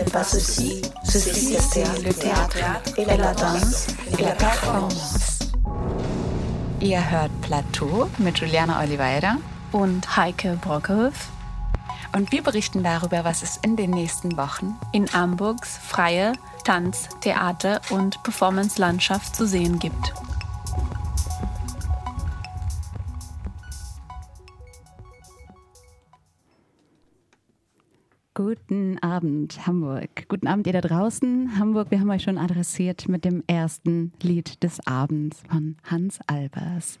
N'est pas ceci, ceci c'est le théâtre et la danse et la performance. Ihr hört Plateau mit Juliana Oliveira und Heike Brockhoff. Und wir berichten darüber, was es in den nächsten Wochen in Hamburgs freie Tanz-, Theater- und Performance-Landschaft zu sehen gibt. Guten Abend, Hamburg. Guten Abend, ihr da draußen. Hamburg, wir haben euch schon adressiert mit dem ersten Lied des Abends von Hans Albers.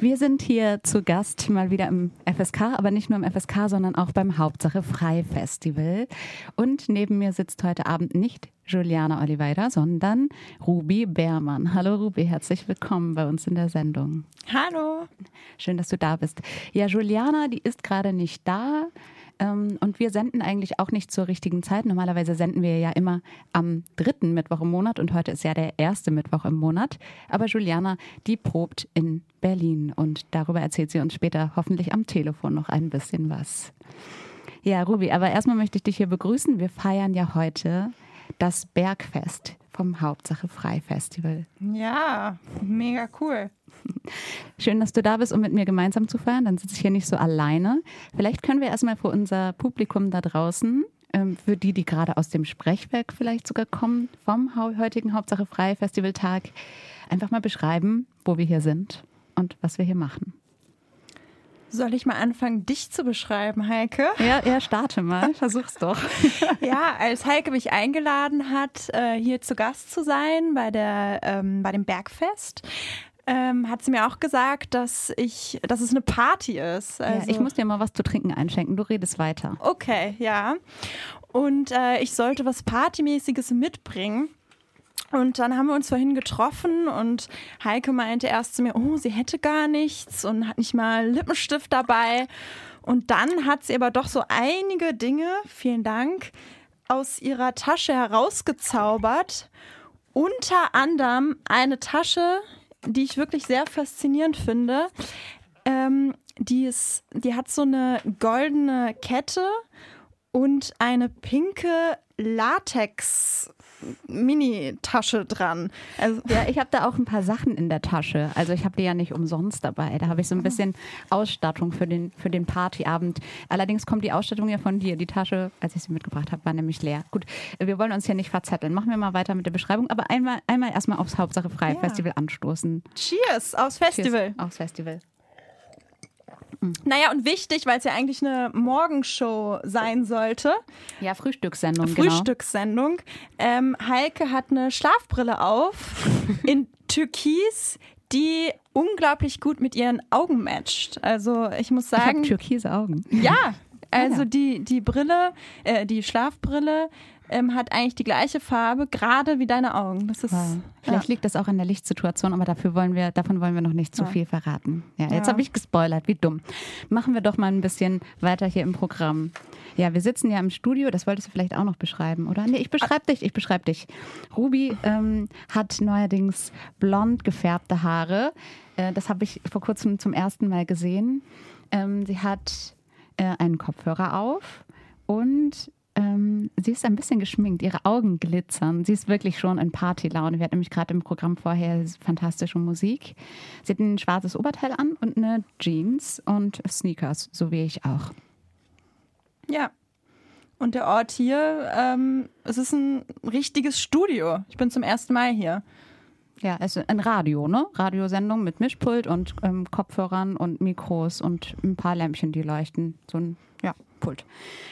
Wir sind hier zu Gast mal wieder im FSK, aber nicht nur im FSK, sondern auch beim Hauptsache Frei Festival. Und neben mir sitzt heute Abend nicht Juliana Oliveira, sondern Ruby Beermann. Hallo Ruby, herzlich willkommen bei uns in der Sendung. Hallo. Schön, dass du da bist. Ja, Juliana, die ist gerade nicht da. Ähm, und wir senden eigentlich auch nicht zur richtigen Zeit. Normalerweise senden wir ja immer am dritten Mittwoch im Monat und heute ist ja der erste Mittwoch im Monat. Aber Juliana, die probt in Berlin und darüber erzählt sie uns später hoffentlich am Telefon noch ein bisschen was. Ja, Ruby, aber erstmal möchte ich dich hier begrüßen. Wir feiern ja heute das Bergfest vom Hauptsache Frei Festival. Ja, mega cool. Schön, dass du da bist, um mit mir gemeinsam zu feiern. Dann sitze ich hier nicht so alleine. Vielleicht können wir erstmal für unser Publikum da draußen, ähm, für die, die gerade aus dem Sprechwerk vielleicht sogar kommen, vom heutigen Hauptsache Frei Festivaltag, einfach mal beschreiben, wo wir hier sind und was wir hier machen. Soll ich mal anfangen, dich zu beschreiben, Heike? Ja, ja, starte mal. Versuch's doch. ja, als Heike mich eingeladen hat, äh, hier zu Gast zu sein bei, der, ähm, bei dem Bergfest, ähm, hat sie mir auch gesagt, dass ich, dass es eine Party ist. Also, ja, ich muss dir mal was zu trinken einschenken. Du redest weiter. Okay, ja. Und äh, ich sollte was Partymäßiges mitbringen. Und dann haben wir uns vorhin getroffen und Heike meinte erst zu mir, oh, sie hätte gar nichts und hat nicht mal Lippenstift dabei. Und dann hat sie aber doch so einige Dinge, vielen Dank, aus ihrer Tasche herausgezaubert. Unter anderem eine Tasche, die ich wirklich sehr faszinierend finde. Ähm, die, ist, die hat so eine goldene Kette und eine pinke Latex Mini-Tasche dran. Also ja, ich habe da auch ein paar Sachen in der Tasche. Also ich habe die ja nicht umsonst dabei. Da habe ich so ein bisschen Ausstattung für den, für den Partyabend. Allerdings kommt die Ausstattung ja von dir. Die Tasche, als ich sie mitgebracht habe, war nämlich leer. Gut, wir wollen uns hier nicht verzetteln. Machen wir mal weiter mit der Beschreibung. Aber einmal, einmal erstmal aufs Hauptsache Freie ja. Festival anstoßen. Cheers aufs Festival. Cheers aufs Festival. Mhm. Naja, und wichtig, weil es ja eigentlich eine Morgenshow sein sollte. Ja, Frühstückssendung. Frühstückssendung. Genau. Ähm, Heike hat eine Schlafbrille auf in Türkis, die unglaublich gut mit ihren Augen matcht. Also ich muss sagen. Ich türkise Augen. Ja, also die, die Brille, äh, die Schlafbrille ähm, hat eigentlich die gleiche Farbe, gerade wie deine Augen. Das ist, wow. Vielleicht ja. liegt das auch an der Lichtsituation, aber dafür wollen wir, davon wollen wir noch nicht zu ja. viel verraten. Ja, jetzt ja. habe ich gespoilert, wie dumm. Machen wir doch mal ein bisschen weiter hier im Programm. Ja, wir sitzen ja im Studio, das wolltest du vielleicht auch noch beschreiben, oder? Nee, ich beschreibe dich, ich beschreibe dich. Ruby ähm, hat neuerdings blond gefärbte Haare. Äh, das habe ich vor kurzem zum ersten Mal gesehen. Ähm, sie hat äh, einen Kopfhörer auf und ähm, sie ist ein bisschen geschminkt, ihre Augen glitzern. Sie ist wirklich schon in Partylaune. Wir hatten nämlich gerade im Programm vorher fantastische Musik. Sie hat ein schwarzes Oberteil an und eine Jeans und Sneakers, so wie ich auch. Ja. Und der Ort hier, ähm, es ist ein richtiges Studio. Ich bin zum ersten Mal hier. Ja, es ist ein Radio, ne? Radiosendung mit Mischpult und ähm, Kopfhörern und Mikros und ein paar Lämpchen, die leuchten. So ein, ja, Pult.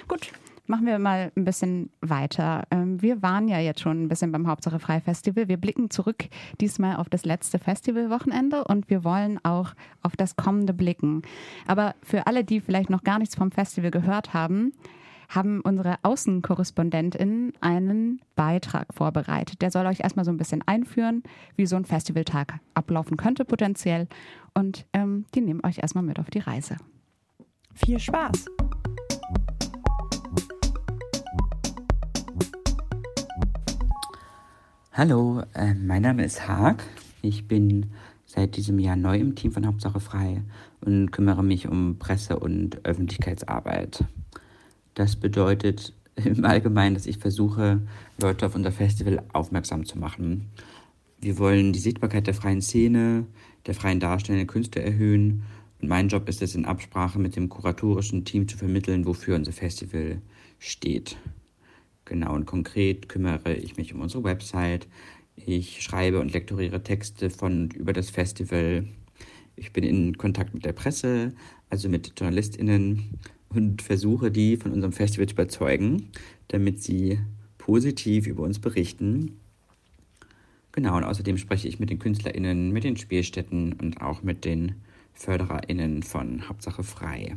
Gut, Machen wir mal ein bisschen weiter. Ähm, wir waren ja jetzt schon ein bisschen beim Hauptsache Frei Festival. Wir blicken zurück diesmal auf das letzte Festivalwochenende und wir wollen auch auf das kommende blicken. Aber für alle, die vielleicht noch gar nichts vom Festival gehört haben, haben unsere Außenkorrespondentinnen einen Beitrag vorbereitet. Der soll euch erstmal so ein bisschen einführen, wie so ein Festivaltag ablaufen könnte potenziell. Und ähm, die nehmen euch erstmal mit auf die Reise. Viel Spaß! Hallo, äh, mein Name ist Haag. Ich bin seit diesem Jahr neu im Team von Hauptsache Frei und kümmere mich um Presse- und Öffentlichkeitsarbeit. Das bedeutet, im Allgemeinen, dass ich versuche, Leute auf unser Festival aufmerksam zu machen. Wir wollen die Sichtbarkeit der freien Szene, der freien darstellenden Künste erhöhen. Und mein Job ist es, in Absprache mit dem kuratorischen Team zu vermitteln, wofür unser Festival steht. Genau, und konkret kümmere ich mich um unsere Website. Ich schreibe und lektoriere Texte von und über das Festival. Ich bin in Kontakt mit der Presse, also mit JournalistInnen und versuche die von unserem Festival zu überzeugen, damit sie positiv über uns berichten. Genau, und außerdem spreche ich mit den KünstlerInnen, mit den Spielstätten und auch mit den FördererInnen von Hauptsache Frei.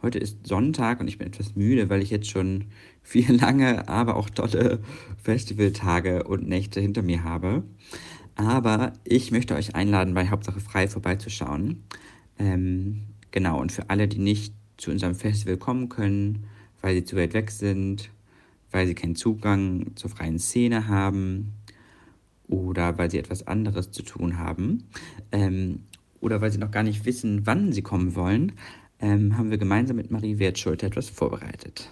Heute ist Sonntag und ich bin etwas müde, weil ich jetzt schon vier lange, aber auch tolle Festivaltage und Nächte hinter mir habe. Aber ich möchte euch einladen, bei Hauptsache Frei vorbeizuschauen. Ähm, genau, und für alle, die nicht zu unserem Festival kommen können, weil sie zu weit weg sind, weil sie keinen Zugang zur freien Szene haben oder weil sie etwas anderes zu tun haben ähm, oder weil sie noch gar nicht wissen, wann sie kommen wollen, ähm, haben wir gemeinsam mit Marie Wertschulte etwas vorbereitet.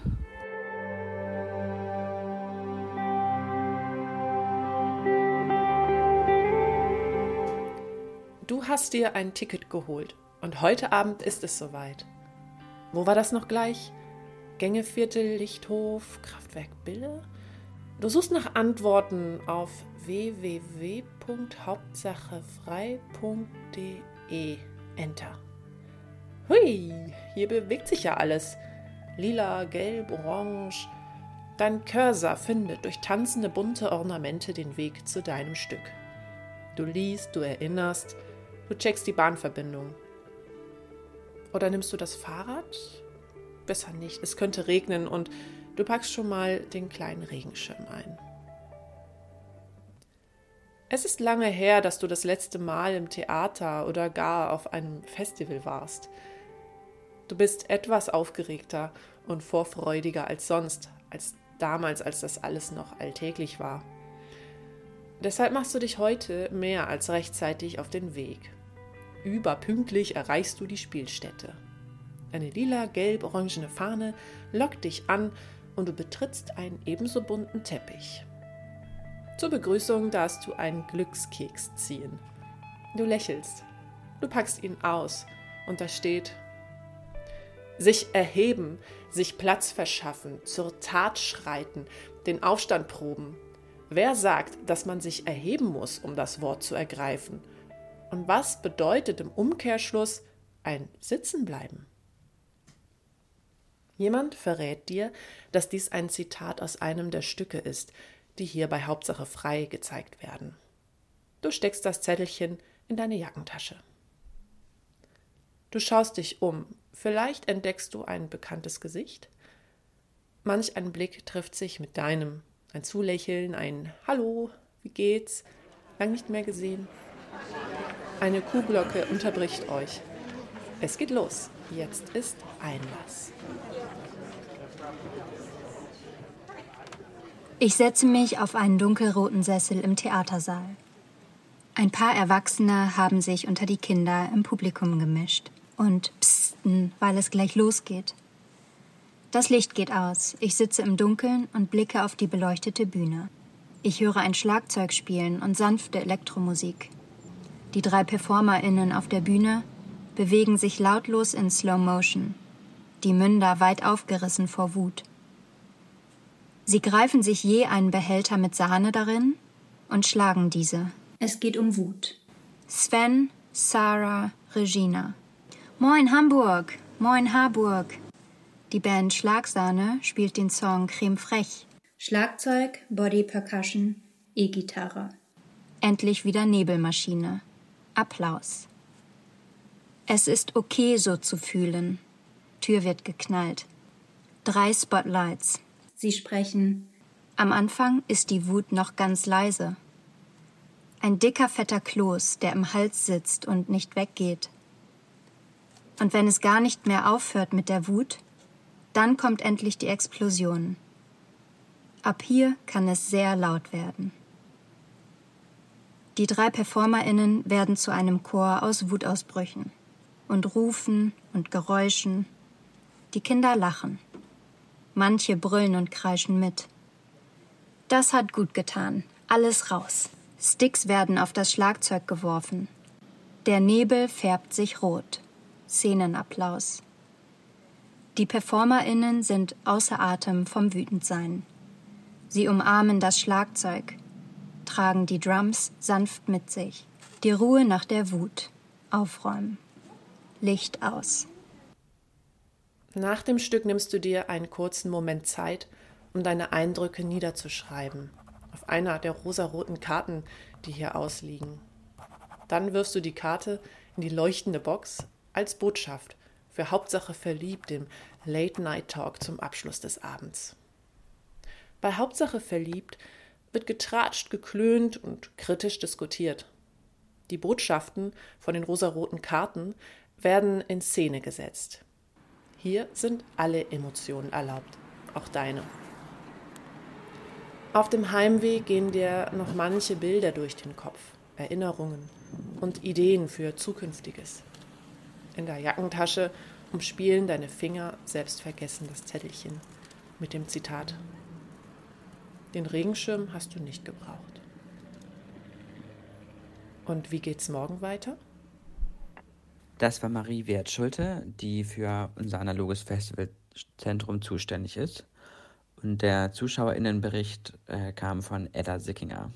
Hast dir ein Ticket geholt und heute Abend ist es soweit. Wo war das noch gleich? Gängeviertel, Lichthof, Kraftwerk Bille? Du suchst nach Antworten auf www.hauptsachefrei.de. Enter. Hui, hier bewegt sich ja alles. Lila, gelb, orange. Dein Cursor findet durch tanzende bunte Ornamente den Weg zu deinem Stück. Du liest, du erinnerst, du checkst die Bahnverbindung. Oder nimmst du das Fahrrad? Besser nicht, es könnte regnen und du packst schon mal den kleinen Regenschirm ein. Es ist lange her, dass du das letzte Mal im Theater oder gar auf einem Festival warst. Du bist etwas aufgeregter und vorfreudiger als sonst, als damals, als das alles noch alltäglich war. Deshalb machst du dich heute mehr als rechtzeitig auf den Weg. Überpünktlich erreichst du die Spielstätte. Eine lila, gelb, orangene Fahne lockt dich an und du betrittst einen ebenso bunten Teppich. Zur Begrüßung darfst du einen Glückskeks ziehen. Du lächelst. Du packst ihn aus und da steht sich erheben, sich Platz verschaffen, zur Tat schreiten, den Aufstand proben. Wer sagt, dass man sich erheben muss, um das Wort zu ergreifen? Und was bedeutet im Umkehrschluss ein Sitzenbleiben? Jemand verrät dir, dass dies ein Zitat aus einem der Stücke ist, die hier bei Hauptsache frei gezeigt werden. Du steckst das Zettelchen in deine Jackentasche. Du schaust dich um, vielleicht entdeckst du ein bekanntes Gesicht. Manch ein Blick trifft sich mit deinem, ein Zulächeln, ein Hallo, wie geht's, lang nicht mehr gesehen. Eine Kuhglocke unterbricht euch. Es geht los. Jetzt ist Einlass. Ich setze mich auf einen dunkelroten Sessel im Theatersaal. Ein paar Erwachsene haben sich unter die Kinder im Publikum gemischt und psten, weil es gleich losgeht. Das Licht geht aus. Ich sitze im Dunkeln und blicke auf die beleuchtete Bühne. Ich höre ein Schlagzeug spielen und sanfte Elektromusik. Die drei PerformerInnen auf der Bühne bewegen sich lautlos in Slow Motion, die Münder weit aufgerissen vor Wut. Sie greifen sich je einen Behälter mit Sahne darin und schlagen diese. Es geht um Wut. Sven, Sarah, Regina. Moin Hamburg, moin Harburg. Die Band Schlagsahne spielt den Song Creme Frech. Schlagzeug, Body Percussion, E-Gitarre. Endlich wieder Nebelmaschine. Applaus. Es ist okay, so zu fühlen. Tür wird geknallt. Drei Spotlights. Sie sprechen. Am Anfang ist die Wut noch ganz leise. Ein dicker, fetter Kloß, der im Hals sitzt und nicht weggeht. Und wenn es gar nicht mehr aufhört mit der Wut, dann kommt endlich die Explosion. Ab hier kann es sehr laut werden. Die drei PerformerInnen werden zu einem Chor aus Wutausbrüchen und Rufen und Geräuschen. Die Kinder lachen. Manche brüllen und kreischen mit. Das hat gut getan. Alles raus. Sticks werden auf das Schlagzeug geworfen. Der Nebel färbt sich rot. Szenenapplaus. Die PerformerInnen sind außer Atem vom Wütendsein. Sie umarmen das Schlagzeug, tragen die Drums sanft mit sich. Die Ruhe nach der Wut. Aufräumen. Licht aus. Nach dem Stück nimmst du dir einen kurzen Moment Zeit, um deine Eindrücke niederzuschreiben. Auf einer der rosaroten Karten, die hier ausliegen. Dann wirfst du die Karte in die leuchtende Box als Botschaft für Hauptsache verliebt im Late Night Talk zum Abschluss des Abends. Bei Hauptsache verliebt wird getratscht, geklönt und kritisch diskutiert. Die Botschaften von den rosaroten Karten werden in Szene gesetzt. Hier sind alle Emotionen erlaubt, auch deine. Auf dem Heimweg gehen dir noch manche Bilder durch den Kopf, Erinnerungen und Ideen für Zukünftiges. In der Jackentasche umspielen deine Finger selbstvergessen das Zettelchen mit dem Zitat. Den Regenschirm hast du nicht gebraucht. Und wie geht's morgen weiter? Das war Marie Wertschulte, die für unser analoges Festivalzentrum zuständig ist. Und der ZuschauerInnenbericht äh, kam von Edda Sickinger.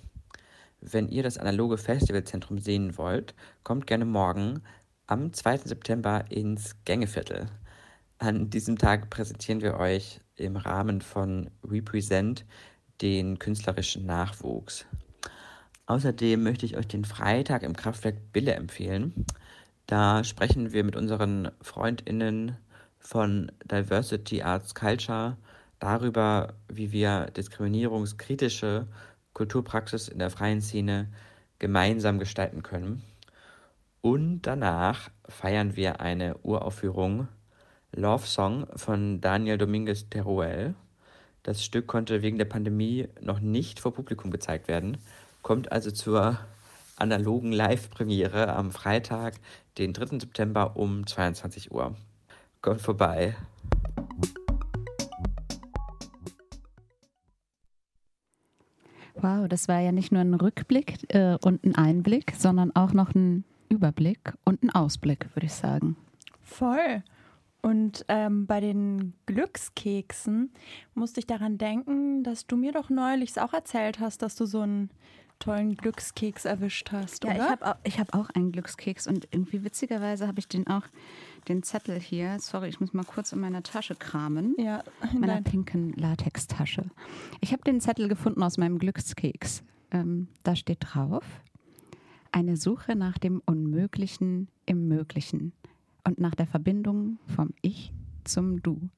Wenn ihr das analoge Festivalzentrum sehen wollt, kommt gerne morgen am 2. September ins Gängeviertel. An diesem Tag präsentieren wir euch im Rahmen von Represent den künstlerischen Nachwuchs. Außerdem möchte ich euch den Freitag im Kraftwerk Bille empfehlen. Da sprechen wir mit unseren FreundInnen von Diversity Arts Culture darüber, wie wir diskriminierungskritische Kulturpraxis in der freien Szene gemeinsam gestalten können. Und danach feiern wir eine Uraufführung Love Song von Daniel Dominguez Teruel. Das Stück konnte wegen der Pandemie noch nicht vor Publikum gezeigt werden, kommt also zur analogen Live-Premiere am Freitag, den 3. September um 22 Uhr. Kommt vorbei. Wow, das war ja nicht nur ein Rückblick äh, und ein Einblick, sondern auch noch ein Überblick und ein Ausblick, würde ich sagen. Voll. Und ähm, bei den Glückskeksen musste ich daran denken, dass du mir doch neulich auch erzählt hast, dass du so einen tollen Glückskeks erwischt hast, ja, oder? ich habe auch, hab auch einen Glückskeks und irgendwie witzigerweise habe ich den auch, den Zettel hier, sorry, ich muss mal kurz in meiner Tasche kramen, ja, in meiner pinken Latextasche. Ich habe den Zettel gefunden aus meinem Glückskeks. Ähm, da steht drauf, eine Suche nach dem Unmöglichen im Möglichen und nach der Verbindung vom Ich zum Du.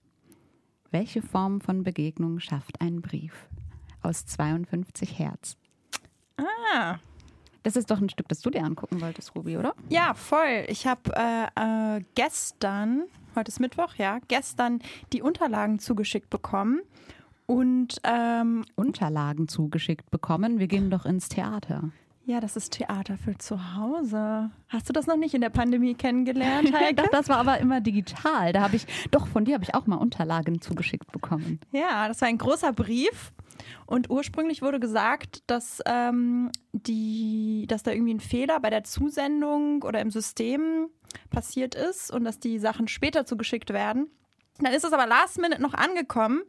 Welche Form von Begegnung schafft ein Brief? Aus 52 Hertz. Ah. Das ist doch ein Stück, das du dir angucken wolltest, Ruby, oder? Ja, voll. Ich habe äh, äh, gestern, heute ist Mittwoch, ja, gestern die Unterlagen zugeschickt bekommen. Und ähm, Unterlagen zugeschickt bekommen. Wir gehen doch ins Theater. Ja, das ist Theater für zu Hause. Hast du das noch nicht in der Pandemie kennengelernt, Heike? doch, das war aber immer digital. Da habe ich, doch, von dir habe ich auch mal Unterlagen zugeschickt bekommen. Ja, das war ein großer Brief. Und ursprünglich wurde gesagt, dass, ähm, die, dass da irgendwie ein Fehler bei der Zusendung oder im System passiert ist und dass die Sachen später zugeschickt werden. Dann ist es aber last minute noch angekommen.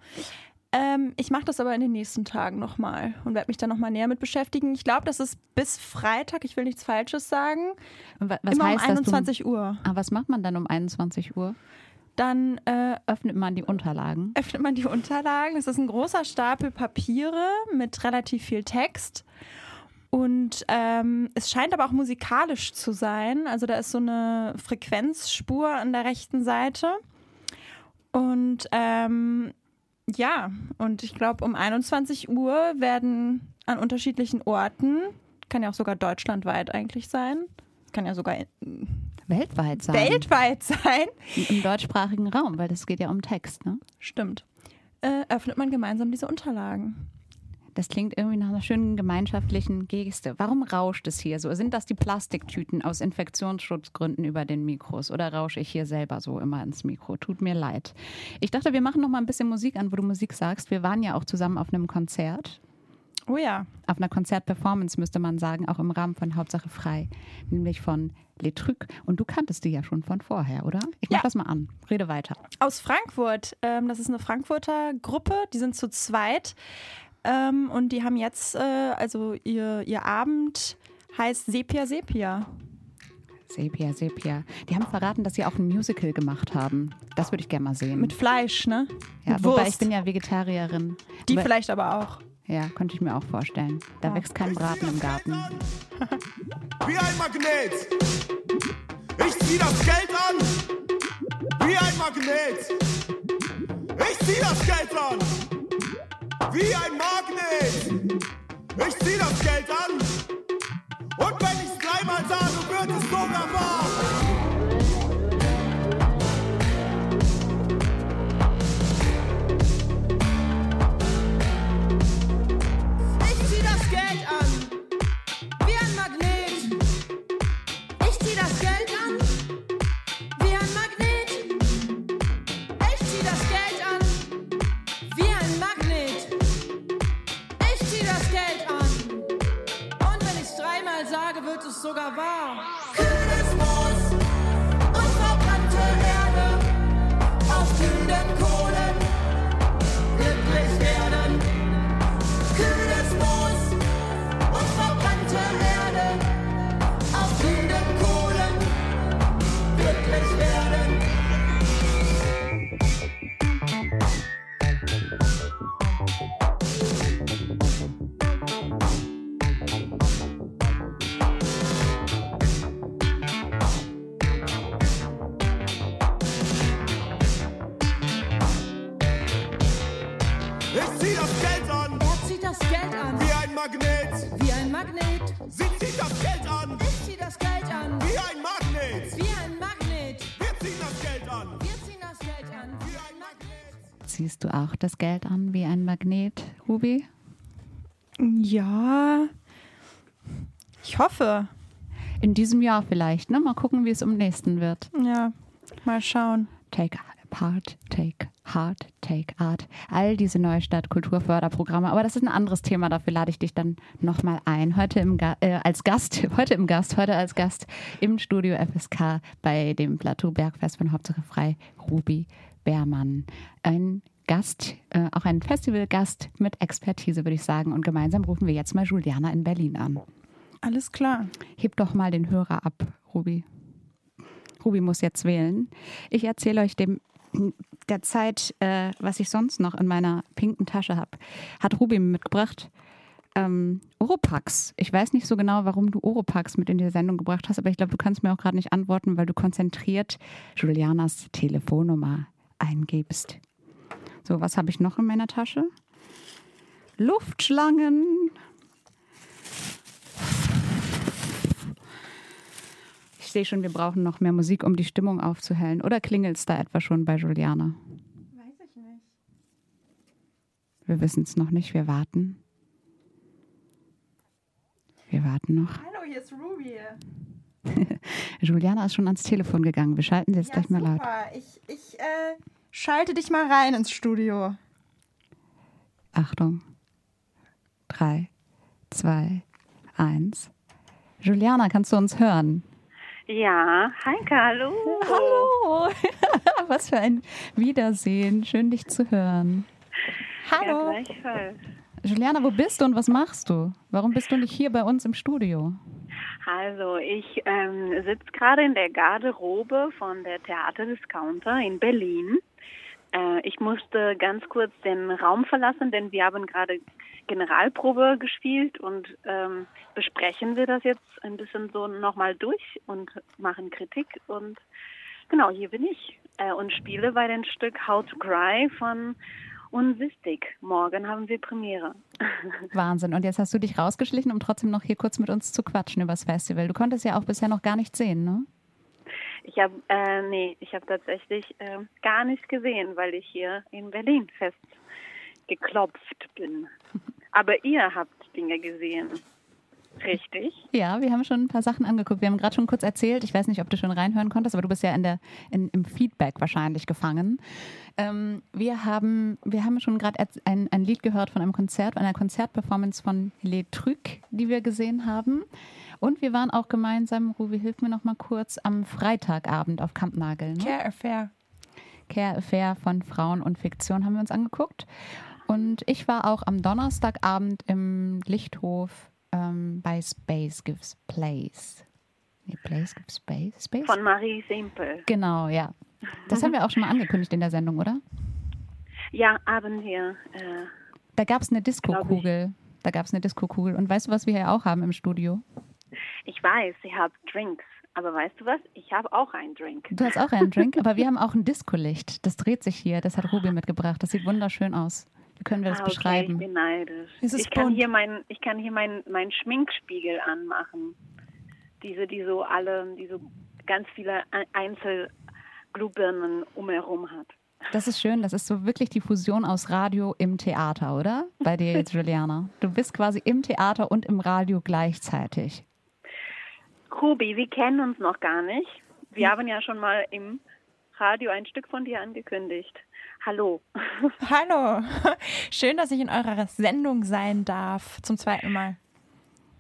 Ähm, ich mache das aber in den nächsten Tagen nochmal und werde mich dann nochmal näher mit beschäftigen. Ich glaube, das ist bis Freitag, ich will nichts Falsches sagen. Was Immer heißt um 21 du, Uhr. Ah, was macht man dann um 21 Uhr? Dann äh, öffnet man die Unterlagen. Öffnet man die Unterlagen. Es ist ein großer Stapel Papiere mit relativ viel Text. Und ähm, es scheint aber auch musikalisch zu sein. Also da ist so eine Frequenzspur an der rechten Seite. Und ähm, ja, und ich glaube, um 21 Uhr werden an unterschiedlichen Orten, kann ja auch sogar deutschlandweit eigentlich sein, kann ja sogar weltweit sein. Weltweit sein. Im deutschsprachigen Raum, weil das geht ja um Text, ne? Stimmt. Äh, öffnet man gemeinsam diese Unterlagen. Das klingt irgendwie nach einer schönen gemeinschaftlichen Geste. Warum rauscht es hier so? Sind das die Plastiktüten aus Infektionsschutzgründen über den Mikros oder rausche ich hier selber so immer ins Mikro? Tut mir leid. Ich dachte, wir machen noch mal ein bisschen Musik an, wo du Musik sagst. Wir waren ja auch zusammen auf einem Konzert. Oh ja. Auf einer Konzertperformance müsste man sagen, auch im Rahmen von Hauptsache frei, nämlich von Les Trucs. Und du kanntest die ja schon von vorher, oder? Ich mach Ja. das mal an. Rede weiter. Aus Frankfurt. Ähm, das ist eine Frankfurter Gruppe, die sind zu zweit. Ähm, und die haben jetzt, äh, also ihr, ihr Abend heißt Sepia Sepia. Sepia, Sepia. Die haben verraten, dass sie auch ein Musical gemacht haben. Das würde ich gerne mal sehen. Mit Fleisch, ne? ja, Mit wobei Wurst. ich bin ja Vegetarierin. die Aber- vielleicht aber auch. Ja, könnte ich mir auch vorstellen. Da wächst kein Braten im Garten. Wie ein Magnet. Ich zieh das Geld an. Wie ein Magnet. Ich zieh das Geld an. Wie ein Magnet. Ich zieh das Geld an. Und wenn ich's dreimal sage, sogar wahr. Ziehst du auch das Geld an wie ein Magnet, Ruby? Ja. Ich hoffe. In diesem Jahr vielleicht, ne? Mal gucken, wie es im nächsten wird. Ja. Mal schauen. Take Part, Take Heart, Take Art. All diese Neustadt Kulturförderprogramme. Aber das ist ein anderes Thema. Dafür lade ich dich dann nochmal ein. Heute im Ga äh, als Gast, heute im Gast, heute als Gast im Studio FSK bei dem Plateau Bergfest von Hauptsache Frei, Ruby Beermann. Ein Gast, äh, auch ein Festivalgast mit Expertise, würde ich sagen. Und gemeinsam rufen wir jetzt mal Juliana in Berlin an. Alles klar. Heb doch mal den Hörer ab, Ruby. Ruby muss jetzt wählen. Ich erzähle euch dem der Zeit, äh, was ich sonst noch in meiner pinken Tasche habe. Hat Ruby mitgebracht. Ähm, Oropax. Ich weiß nicht so genau, warum du Oropax mit in die Sendung gebracht hast, aber ich glaube, du kannst mir auch gerade nicht antworten, weil du konzentriert Julianas Telefonnummer eingibst. So, was habe ich noch in meiner Tasche? Luftschlangen. Ich sehe schon, wir brauchen noch mehr Musik, um die Stimmung aufzuhellen. Oder klingelt es da etwa schon bei Juliana? Weiß ich nicht. Wir wissen es noch nicht. Wir warten. Wir warten noch. Hallo, hier ist Ruby. Juliana ist schon ans Telefon gegangen. Wir schalten sie jetzt gleich mal laut. Ich, ich äh, schalte dich mal rein ins Studio. Achtung. Drei, zwei, eins. Juliana, kannst du uns hören? Ja, Heike, hallo. Hallo. Was für ein Wiedersehen. Schön, dich zu hören. Ja, Hallo. gleichfalls. Juliana, wo bist du und was machst du? Warum bist du nicht hier bei uns im Studio? Also, ich ähm, sitze gerade in der Garderobe von der Theaterdiscounter in Berlin. Äh, ich musste ganz kurz den Raum verlassen, denn wir haben gerade Generalprobe gespielt und ähm, besprechen wir das jetzt ein bisschen so nochmal durch und machen Kritik. Und genau, hier bin ich äh, und spiele bei dem Stück How to Cry von Unwistig. Morgen haben wir Premiere. Wahnsinn. Und jetzt hast du dich rausgeschlichen, um trotzdem noch hier kurz mit uns zu quatschen über das Festival. Du konntest ja auch bisher noch gar nicht sehen, ne? Ich habe äh, nee, ich habe tatsächlich äh, gar nicht gesehen, weil ich hier in Berlin fest geklopft bin. Aber ihr habt Dinge gesehen. Richtig. Ja, wir haben schon ein paar Sachen angeguckt. Wir haben gerade schon kurz erzählt, ich weiß nicht, ob du schon reinhören konntest, aber du bist ja in der, in, im Feedback wahrscheinlich gefangen. Ähm, wir, haben, wir haben schon gerade ein, ein Lied gehört von einem Konzert, einer Konzertperformance von Les Trucs, die wir gesehen haben. Und wir waren auch gemeinsam, Ruby, hilf mir noch mal kurz, am Freitagabend auf Kampnagel. Ne? Care Affair. Care Affair von Frauen und Fiktion haben wir uns angeguckt. Und ich war auch am Donnerstagabend im Lichthof ähm, bei Space Gives Place. Nee, Place Gives Space? Space? Von Marie Simpel. Genau, ja. Das haben wir auch schon mal angekündigt in der Sendung, oder? Ja, haben wir. Äh, da gab es eine Disco-Kugel. Da gab es eine Disco-Kugel. Und weißt du, was wir hier auch haben im Studio? Ich weiß, ihr habt Drinks. Aber weißt du was? Ich habe auch einen Drink. Du hast auch einen Drink, aber wir haben auch ein Disco-Licht. Das dreht sich hier. Das hat Ruby mitgebracht. Das sieht wunderschön aus. Wie können wir das ah, okay, beschreiben? Ich bin neidisch. Ich, kann bunt? hier mein, ich kann hier meinen mein Schminkspiegel anmachen. Diese, die so alle, die so ganz viele Einzelglühbirnen umherum hat. Das ist schön. Das ist so wirklich die Fusion aus Radio im Theater, oder? Bei dir jetzt, Juliana. Du bist quasi im Theater und im Radio gleichzeitig. Ruby, wir kennen uns noch gar nicht. Wir haben ja schon mal im Radio ein Stück von dir angekündigt. Hallo. Hallo. Schön, dass ich in eurer Sendung sein darf. Zum zweiten Mal.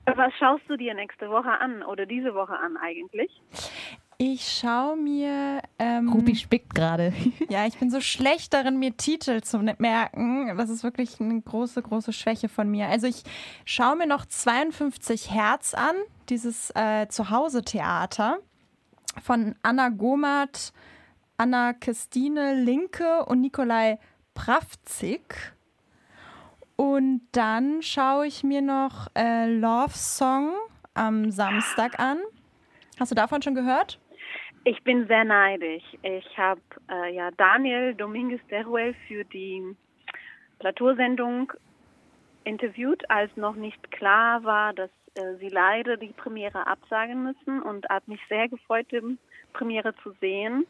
Was schaust du dir nächste Woche an oder diese Woche an eigentlich? Ich schaue mir. Ähm, Ruby spickt gerade. Ja, ich bin so schlecht darin, mir Titel zu merken. Das ist wirklich eine große, große Schwäche von mir. Also ich schaue mir noch 52 Hertz an, dieses äh, Zuhause-Theater von Anna Gomat, Anna Christine Linke und Nikolai Pravzik. Und dann schaue ich mir noch äh, Love Song am Samstag an. Hast du davon schon gehört? Ich bin sehr neidisch. Ich habe äh, ja Daniel Dominguez Teruel für die Plateausendung interviewt, als noch nicht klar war, dass äh, sie leider die Premiere absagen müssen und hat mich sehr gefreut, die Premiere zu sehen.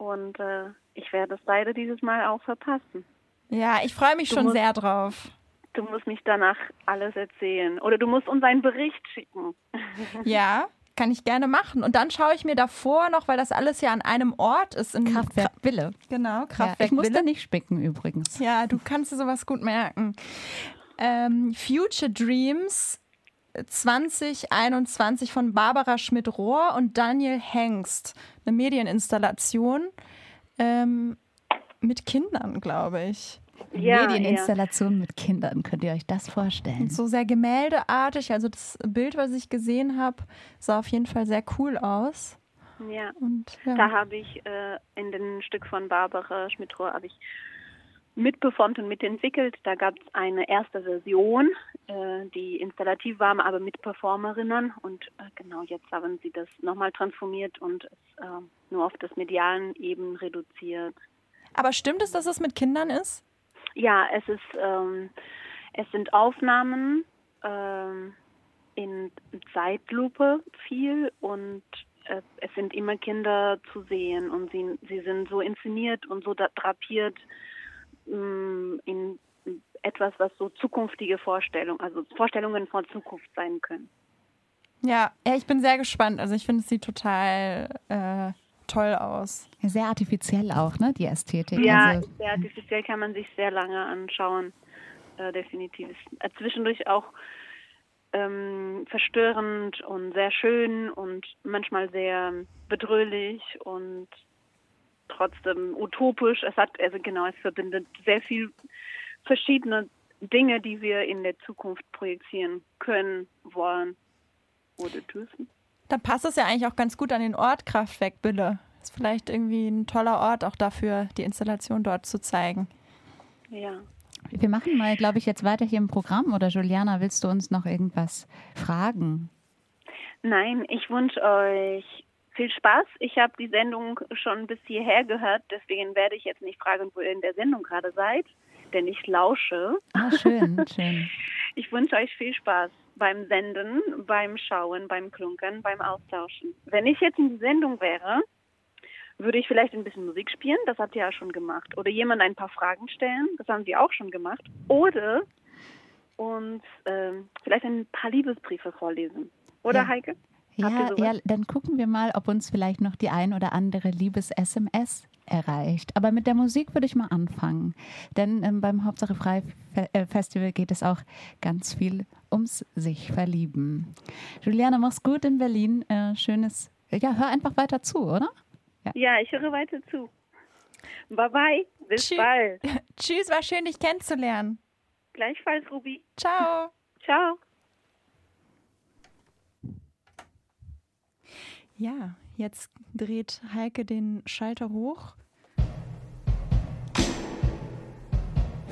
Und äh, ich werde es leider dieses Mal auch verpassen. Ja, ich freue mich Du schon musst- sehr drauf. Du musst mich danach alles erzählen. Oder du musst uns einen Bericht schicken. Ja, kann ich gerne machen. Und dann schaue ich mir davor noch, weil das alles ja an einem Ort ist. In Kraftwerk Wille. Genau, Ja, Kraftwerk ich musste Wille. nicht spicken übrigens. Ja, du kannst dir sowas gut merken. Ähm, Future Dreams 2021 von Barbara Schmidt-Rohr und Daniel Hengst. Eine Medieninstallation ähm, mit Kindern, glaube ich. Ja, Medieninstallation mit Kindern, könnt ihr euch das vorstellen? Und so sehr gemäldeartig. Also das Bild, was ich gesehen habe, sah auf jeden Fall sehr cool aus. Ja. Und ja. Da habe ich äh, in dem Stück von Barbara Schmidt-Rohr habe ich mitperformt und mitentwickelt. Da gab es eine erste Version, äh, die installativ war, aber mit Performerinnen. Und äh, genau jetzt haben sie das nochmal transformiert und es äh, nur auf das Medialen eben reduziert. Aber stimmt es, dass es mit Kindern ist? Ja, es ist, ähm, es sind Aufnahmen ähm, in Zeitlupe viel und äh, es sind immer Kinder zu sehen und sie, sie sind so inszeniert und so drapiert mh, in etwas, was so zukünftige Vorstellungen, also Vorstellungen von Zukunft sein können. Ja, ich bin sehr gespannt. Also ich finde, es sieht total äh, toll aus. Sehr artifiziell auch, ne, die Ästhetik. Ja, Also, sehr artifiziell kann man sich sehr lange anschauen, äh, definitiv. Äh, zwischendurch auch ähm, verstörend und sehr schön und manchmal sehr bedrohlich und trotzdem utopisch. Es hat, also genau, es verbindet sehr viel verschiedene Dinge, die wir in der Zukunft projizieren können, wollen oder dürfen. Da passt es ja eigentlich auch ganz gut an den Ort Kraftwerk Bille. Ist vielleicht irgendwie ein toller Ort auch dafür, die Installation dort zu zeigen. Ja. wir machen mal, glaube ich, jetzt weiter hier im Programm. Oder Juliana, willst du uns noch irgendwas fragen? Nein, ich wünsche euch viel Spaß. Ich habe die Sendung schon bis hierher gehört, deswegen werde ich jetzt nicht fragen, wo ihr in der Sendung gerade seid, denn ich lausche. Ah, schön, schön. Ich wünsche euch viel Spaß beim Senden, beim Schauen, beim Klunkern, beim Austauschen. Wenn ich jetzt in die Sendung wäre, würde ich vielleicht ein bisschen Musik spielen, das habt ihr ja schon gemacht. Oder jemand ein paar Fragen stellen, das haben sie auch schon gemacht. Oder, und ähm, vielleicht ein paar Liebesbriefe vorlesen. Oder Ja. Heike? Ja, ja, dann gucken wir mal, ob uns vielleicht noch die ein oder andere Liebes-SMS erreicht. Aber mit der Musik würde ich mal anfangen. Denn ähm, beim Hauptsache Frei äh, Festival geht es auch ganz viel ums sich verlieben. Juliane, mach's gut in Berlin. Äh, schönes, ja, hör einfach weiter zu, oder? Ja, ich höre weiter zu. Bye bye, bis Tschü- bald. Tschüss, war schön, dich kennenzulernen. Gleichfalls, Ruby. Ciao. Ciao. Ja, jetzt dreht Heike den Schalter hoch.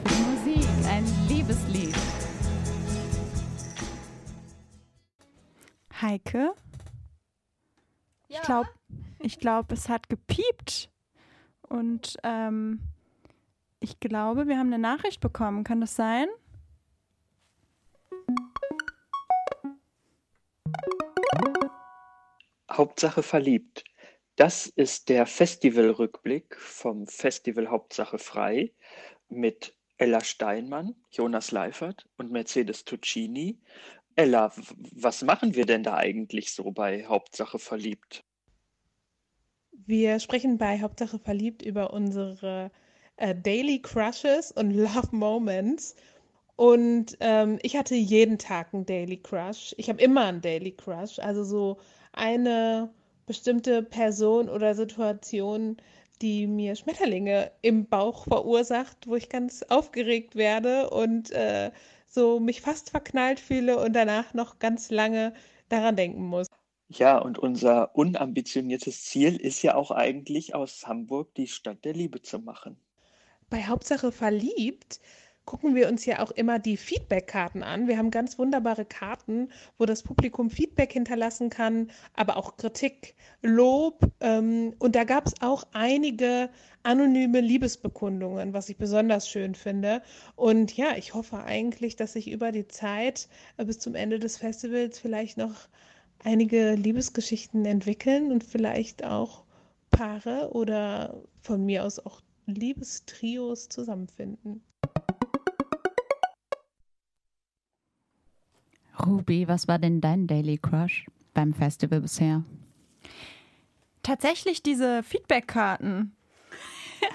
Musik, ein Liebeslied. Heike? Ich glaube, ich glaub, es hat gepiept. Und ähm, ich glaube, wir haben eine Nachricht bekommen. Kann das sein? Hauptsache verliebt. Das ist der Festivalrückblick vom Festival Hauptsache frei mit Ella Steinmann, Jonas Leifert und Mercedes Tuccini. Ella, was machen wir denn da eigentlich so bei Hauptsache verliebt? Wir sprechen bei Hauptsache verliebt über unsere äh, Daily Crushes und Love Moments. Und ähm, ich hatte jeden Tag einen Daily Crush. Ich habe immer einen Daily Crush. Also so eine bestimmte Person oder Situation, die mir Schmetterlinge im Bauch verursacht, wo ich ganz aufgeregt werde und äh, so mich fast verknallt fühle und danach noch ganz lange daran denken muss. Ja, und unser unambitioniertes Ziel ist ja auch eigentlich aus Hamburg die Stadt der Liebe zu machen. Bei Hauptsache verliebt gucken wir uns ja auch immer die Feedback-Karten an. Wir haben ganz wunderbare Karten, wo das Publikum Feedback hinterlassen kann, aber auch Kritik, Lob. Ähm, und da gab es auch einige anonyme Liebesbekundungen, was ich besonders schön finde. Und ja, ich hoffe eigentlich, dass sich über die Zeit äh, bis zum Ende des Festivals vielleicht noch einige Liebesgeschichten entwickeln und vielleicht auch Paare oder von mir aus auch Liebestrios zusammenfinden. Ruby, was war denn dein Daily Crush beim Festival bisher? Tatsächlich diese Feedback-Karten.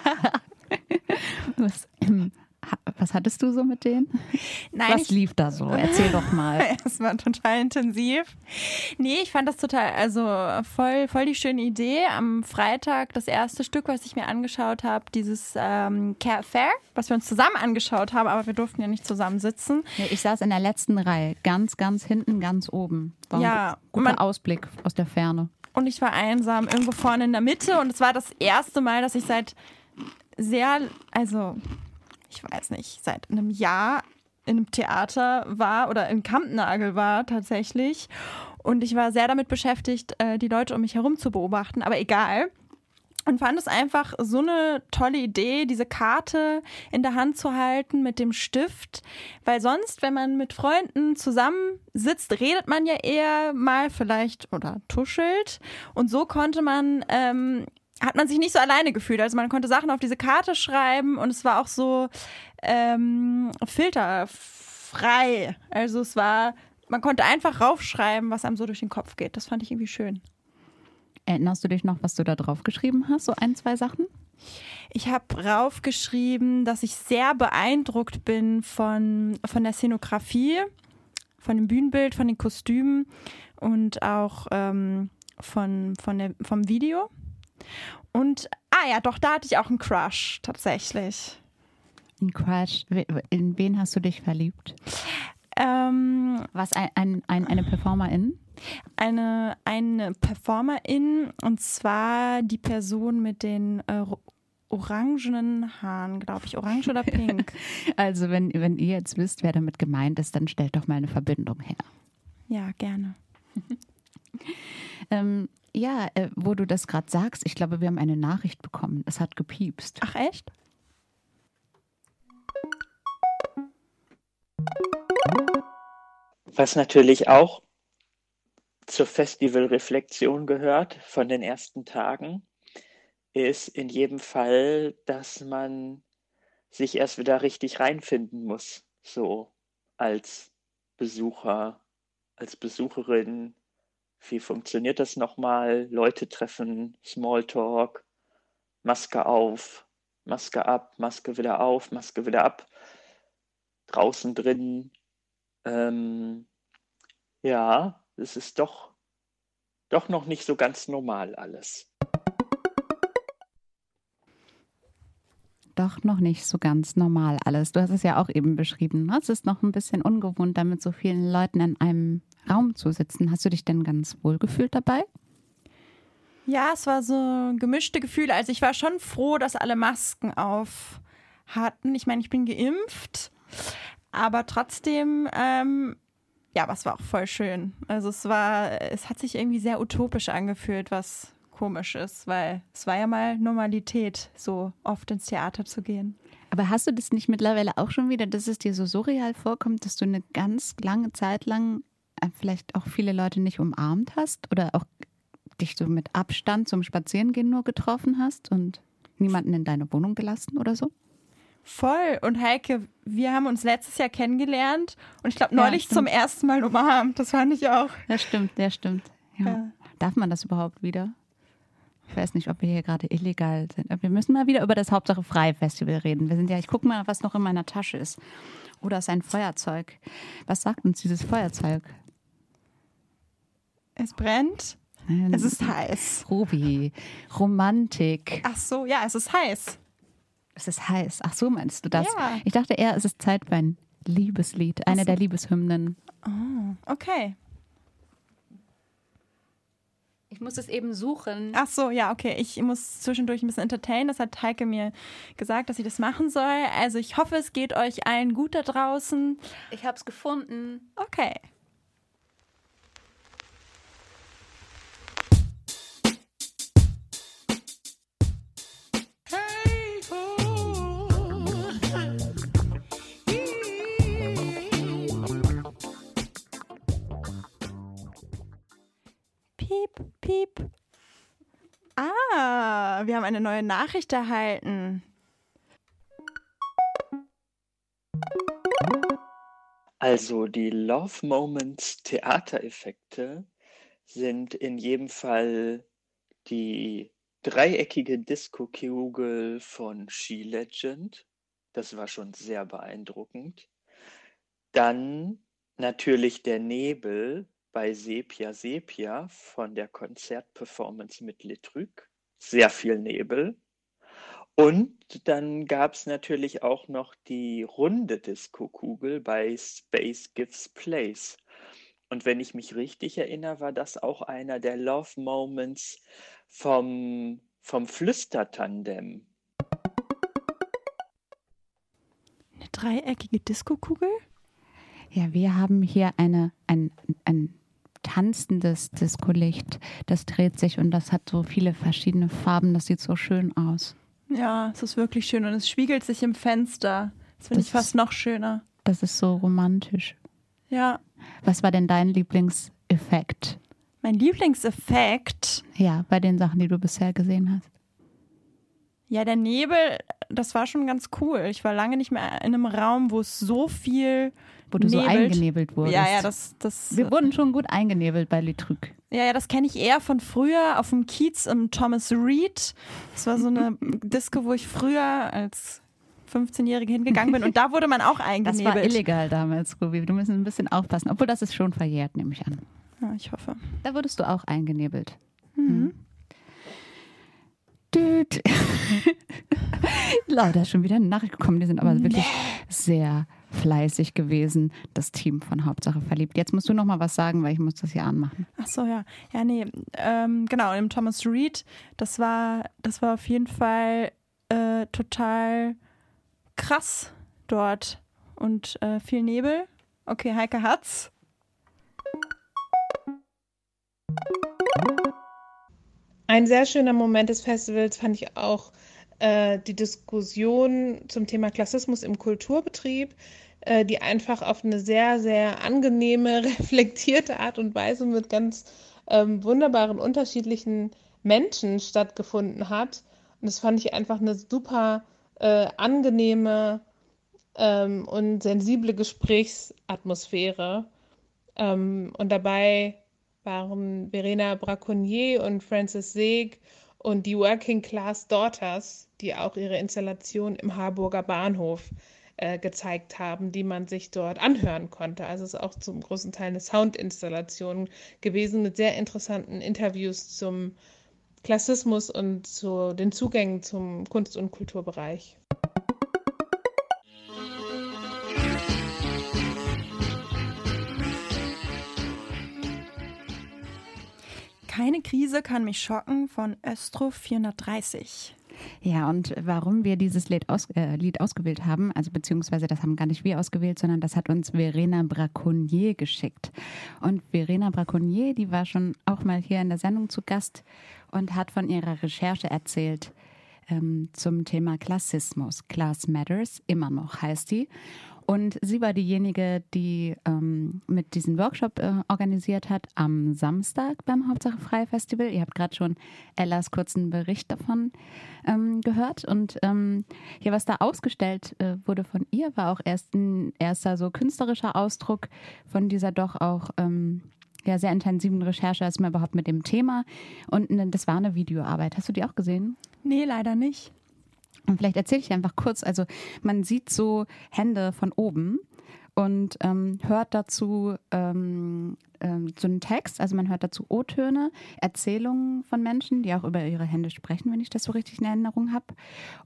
Was, ähm, was hattest du so mit denen? Nein, was lief da so? Erzähl doch mal. Es war total intensiv. Nee, ich fand das total, also voll, voll die schöne Idee. Am Freitag das erste Stück, was ich mir angeschaut habe, dieses ähm, Care Fair, was wir uns zusammen angeschaut haben, aber wir durften ja nicht zusammen sitzen. Ja, ich saß in der letzten Reihe, ganz, ganz hinten, ganz oben. War Ja, guter man- Ausblick aus der Ferne. Und ich war einsam irgendwo vorne in der Mitte und es war das erste Mal, dass ich seit sehr, also ich weiß nicht, seit einem Jahr in einem Theater war oder in Kampnagel war tatsächlich. Und ich war sehr damit beschäftigt, äh, die Leute um mich herum zu beobachten, aber egal. Und fand es einfach so eine tolle Idee, diese Karte in der Hand zu halten mit dem Stift. Weil sonst, wenn man mit Freunden zusammensitzt, redet man ja eher mal vielleicht oder tuschelt. Und so konnte man, ähm, hat man sich nicht so alleine gefühlt. Also man konnte Sachen auf diese Karte schreiben und es war auch so ähm, filterfrei. Also es war, man konnte einfach raufschreiben, was einem so durch den Kopf geht. Das fand ich irgendwie schön. Erinnerst du dich noch, was du da drauf geschrieben hast? So ein, zwei Sachen? Ich habe raufgeschrieben, dass ich sehr beeindruckt bin von, von der Szenografie, von dem Bühnenbild, von den Kostümen und auch ähm, von, von der, vom Video. Und, ah ja, doch, da hatte ich auch einen Crush tatsächlich. Ein Crush. In wen hast du dich verliebt? Ähm, Was, ein, ein, ein, eine Performerin? eine, eine Performerin und zwar die Person mit den äh, orangenen Haaren, glaube ich. Orange oder pink? Also, wenn, wenn ihr jetzt wisst, wer damit gemeint ist, dann stellt doch mal eine Verbindung her. ja, gerne. Ähm, ja, äh, wo du das gerade sagst, ich glaube, wir haben eine Nachricht bekommen. Es hat gepiepst. Ach, echt? Was natürlich auch zur Festivalreflexion gehört von den ersten Tagen, ist in jedem Fall, dass man sich erst wieder richtig reinfinden muss. So als Besucher, als Besucherin. Wie funktioniert das nochmal? Leute treffen, Smalltalk, Maske auf, Maske ab, Maske wieder auf, Maske wieder ab, draußen drin. Ähm, ja, es ist doch, doch noch nicht so ganz normal alles. Doch noch nicht so ganz normal alles. Du hast es ja auch eben beschrieben. Ne? Es ist noch ein bisschen ungewohnt, da mit so vielen Leuten in einem Raum zu sitzen. Hast du dich denn ganz wohl gefühlt dabei? Ja, es war so gemischte Gefühle. Also ich war schon froh, dass alle Masken auf hatten. Ich meine, ich bin geimpft, aber trotzdem, ähm, ja, aber es war auch voll schön. Also es war, es hat sich irgendwie sehr utopisch angefühlt, was komisch ist, weil es war ja mal Normalität, so oft ins Theater zu gehen. Aber hast du das nicht mittlerweile auch schon wieder, dass es dir so surreal vorkommt, dass du eine ganz lange Zeit lang vielleicht auch viele Leute nicht umarmt hast oder auch dich so mit Abstand zum Spazierengehen nur getroffen hast und niemanden in deine Wohnung gelassen oder so? Voll. Und Heike, wir haben uns letztes Jahr kennengelernt und ich glaube neulich Ja, zum ersten Mal umarmt. Das fand ich auch. Das stimmt, der stimmt. Ja. Ja. Darf man das überhaupt wieder? Ich weiß nicht, ob wir hier gerade illegal sind. Wir müssen mal wieder über das Hauptsache Frei Festival reden. Wir sind ja, ich gucke mal, was noch in meiner Tasche ist. Oder ist ein Feuerzeug. Was sagt uns dieses Feuerzeug? Es brennt. Nein, Es ist heiß. Ruby, Romantik. Ach so, ja, es ist heiß. Es ist heiß. Ach so, meinst du das? Ja. Ich dachte eher, es ist Zeit für ein Liebeslied. Eine der Liebeshymnen. Okay. Ich muss es eben suchen. Ach so, ja, okay. Ich muss zwischendurch ein bisschen entertainen. Das hat Heike mir gesagt, dass ich das machen soll. Also ich hoffe, es geht euch allen gut da draußen. Ich habe es gefunden. Okay. Piep, piep. Ah, wir haben eine neue Nachricht erhalten. Also die Love Moments Theatereffekte sind in jedem Fall die dreieckige Disco-Kugel von She Legend. Das war schon sehr beeindruckend. Dann natürlich der Nebel bei Sepia Sepia von der Konzertperformance mit Le Truc. Sehr viel Nebel. Und dann gab es natürlich auch noch die runde Disco-Kugel bei Space Gives Place. Und wenn ich mich richtig erinnere, war das auch einer der Love Moments vom, vom Flüstertandem. Eine dreieckige Diskokugel? Ja, wir haben hier eine, ein, ein tanzendes Discolicht. Das dreht sich und das hat so viele verschiedene Farben. Das sieht so schön aus. Ja, es ist wirklich schön und es spiegelt sich im Fenster. Das finde ich fast noch schöner. Das ist so romantisch. Ja, Was war denn dein Lieblingseffekt? mein Lieblingseffekt, Ja, bei den Sachen, die du bisher gesehen hast. Ja, der Nebel, das war schon ganz cool. Ich war lange nicht mehr in einem Raum, wo es so viel Wo du so nebelt. eingenebelt wurdest. Ja, ja, das, das, Wir wurden schon gut eingenebelt bei Litrück. ja, ja, das kenne ich eher von früher auf dem Kiez im Thomas Reed. Das war so eine Disco, wo ich früher als 15-Jährige hingegangen bin und da wurde man auch Das eingenebelt. war illegal damals, Ruby. Du musst ein bisschen aufpassen. Obwohl, das ist schon verjährt, nehme ich an. Ja, ich hoffe. Da wurdest du auch eingenebelt. Mhm. Düt. Lauter ist schon wieder eine Nachricht gekommen. Die sind aber wirklich sehr fleißig gewesen, das Team von Hauptsache verliebt. Jetzt musst du noch mal was sagen, weil ich muss das hier anmachen. Ach so, ja. Ja, nee, ähm, genau, im Thomas Reed, das war, das war auf jeden Fall äh, total krass dort und äh, viel Nebel. Okay, Heike hat's. Ein sehr schöner Moment des Festivals fand ich auch äh, die Diskussion zum Thema Klassismus im Kulturbetrieb, äh, die einfach auf eine sehr, sehr angenehme, reflektierte Art und Weise mit ganz ähm, wunderbaren, unterschiedlichen Menschen stattgefunden hat. Und das fand ich einfach eine super äh, angenehme ähm, und sensible Gesprächsatmosphäre. Ähm, und dabei waren Verena Braconnier und Frances Seeg und die Working Class Daughters, die auch ihre Installation im Harburger Bahnhof äh, gezeigt haben, die man sich dort anhören konnte. Also es ist auch zum großen Teil eine Soundinstallation gewesen mit sehr interessanten Interviews zum Klassismus und zu den Zugängen zum Kunst- und Kulturbereich. Keine Krise kann mich schocken von Östro 430. Ja, und warum wir dieses Lied, aus, äh, Lied, ausgewählt haben, also beziehungsweise das haben gar nicht wir ausgewählt, sondern das hat uns Verena Braconnier geschickt. Und Verena Braconnier, die war schon auch mal hier in der Sendung zu Gast und hat von ihrer Recherche erzählt ähm, zum Thema Klassismus. Class Matters, immer noch heißt die. Und sie war diejenige, die ähm, mit diesem Workshop äh, organisiert hat am Samstag beim Hauptsache Frei Festival. Ihr habt gerade schon Ellas kurzen Bericht davon ähm, gehört. Und ähm, ja, was da ausgestellt äh, wurde von ihr, war auch erst ein erster so künstlerischer Ausdruck von dieser doch auch ähm, ja, sehr intensiven Recherche erstmal überhaupt mit dem Thema. Und ne, das war eine Videoarbeit. Hast du die auch gesehen? Nee, leider nicht. Und vielleicht erzähle ich einfach kurz. Also man sieht so Hände von oben und ähm, hört dazu ähm, ähm, so einen Text, also man hört dazu O-Töne, Erzählungen von Menschen, die auch über ihre Hände sprechen, wenn ich das so richtig in Erinnerung habe.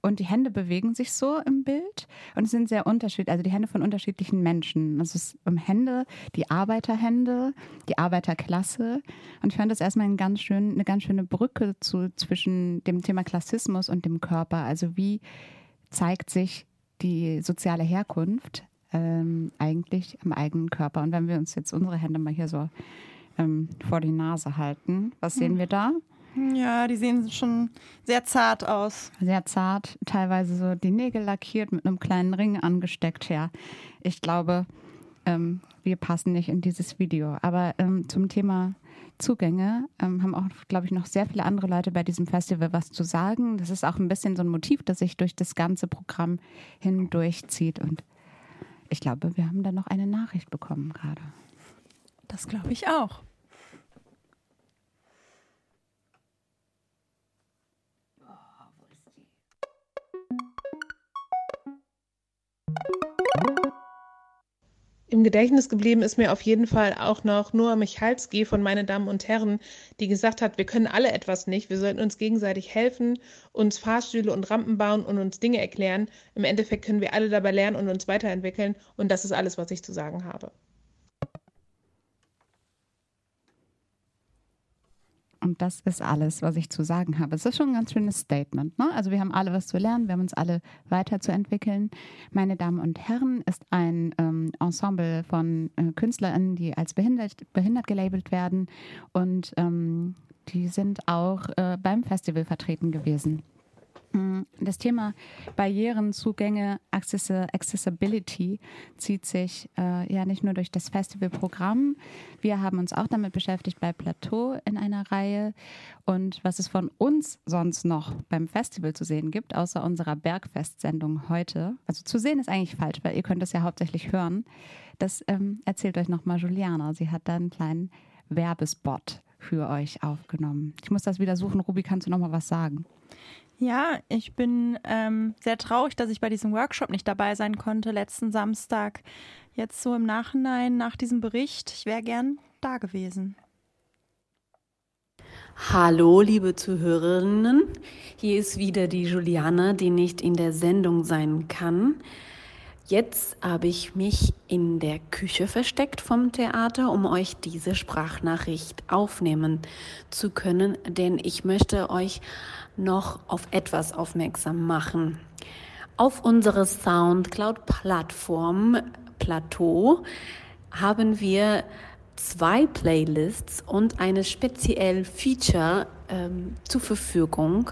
Und die Hände bewegen sich so im Bild und es sind sehr unterschiedlich, also die Hände von unterschiedlichen Menschen. Also es ist um Hände, die Arbeiterhände, die Arbeiterklasse. Und ich fand das erstmal ein ganz schön, eine ganz schöne Brücke zu, zwischen dem Thema Klassismus und dem Körper. Also wie zeigt sich die soziale Herkunft ähm, eigentlich am eigenen Körper. Und wenn wir uns jetzt unsere Hände mal hier so ähm, vor die Nase halten, was sehen hm. wir da? Ja, die sehen schon sehr zart aus. Sehr zart, teilweise so die Nägel lackiert, mit einem kleinen Ring angesteckt. Ja, ich glaube, ähm, wir passen nicht in dieses Video. Aber ähm, zum Thema Zugänge ähm, haben auch, glaube ich, noch sehr viele andere Leute bei diesem Festival was zu sagen. Das ist auch ein bisschen so ein Motiv, das sich durch das ganze Programm hindurchzieht. Und ich glaube, wir haben da noch eine Nachricht bekommen gerade. Das glaube ich auch. Im Gedächtnis geblieben ist mir auf jeden Fall auch noch Noah Michalski von Meine Damen und Herren, die gesagt hat, wir können alle etwas nicht, wir sollten uns gegenseitig helfen, uns Fahrstühle und Rampen bauen und uns Dinge erklären. Im Endeffekt können wir alle dabei lernen und uns weiterentwickeln und das ist alles, was ich zu sagen habe. Und das ist alles, was ich zu sagen habe. Es ist schon ein ganz schönes Statement. Ne? Also wir haben alle was zu lernen, wir haben uns alle weiterzuentwickeln. Meine Damen und Herren ist ein ähm, Ensemble von äh, KünstlerInnen, die als behindert, behindert gelabelt werden. Und ähm, die sind auch äh, beim Festival vertreten gewesen. Mm, das Thema Barrieren, Zugänge, Accessibility zieht sich äh, ja nicht nur durch das Festivalprogramm. Wir haben uns auch damit beschäftigt bei Plateau in einer Reihe. Und was es von uns sonst noch beim Festival zu sehen gibt, außer unserer Bergfest-Sendung heute, also zu sehen ist eigentlich falsch, weil ihr könnt es ja hauptsächlich hören. Das ähm, erzählt euch nochmal Juliana. Sie hat da einen kleinen Werbespot für euch aufgenommen. Ich muss das wieder suchen. Ruby, kannst du noch mal was sagen? Ja, ich bin ähm, sehr traurig, dass ich bei diesem Workshop nicht dabei sein konnte letzten Samstag. Jetzt so im Nachhinein, nach diesem Bericht, ich wäre gern da gewesen. Hallo, liebe Zuhörerinnen. Hier ist wieder die Juliane, die nicht in der Sendung sein kann. Jetzt habe ich mich in der Küche versteckt vom Theater, um euch diese Sprachnachricht aufnehmen zu können, denn ich möchte euch noch auf etwas aufmerksam machen. Auf unserer Soundcloud-Plattform Plateau haben wir zwei Playlists und eine speziell Feature ähm, zur Verfügung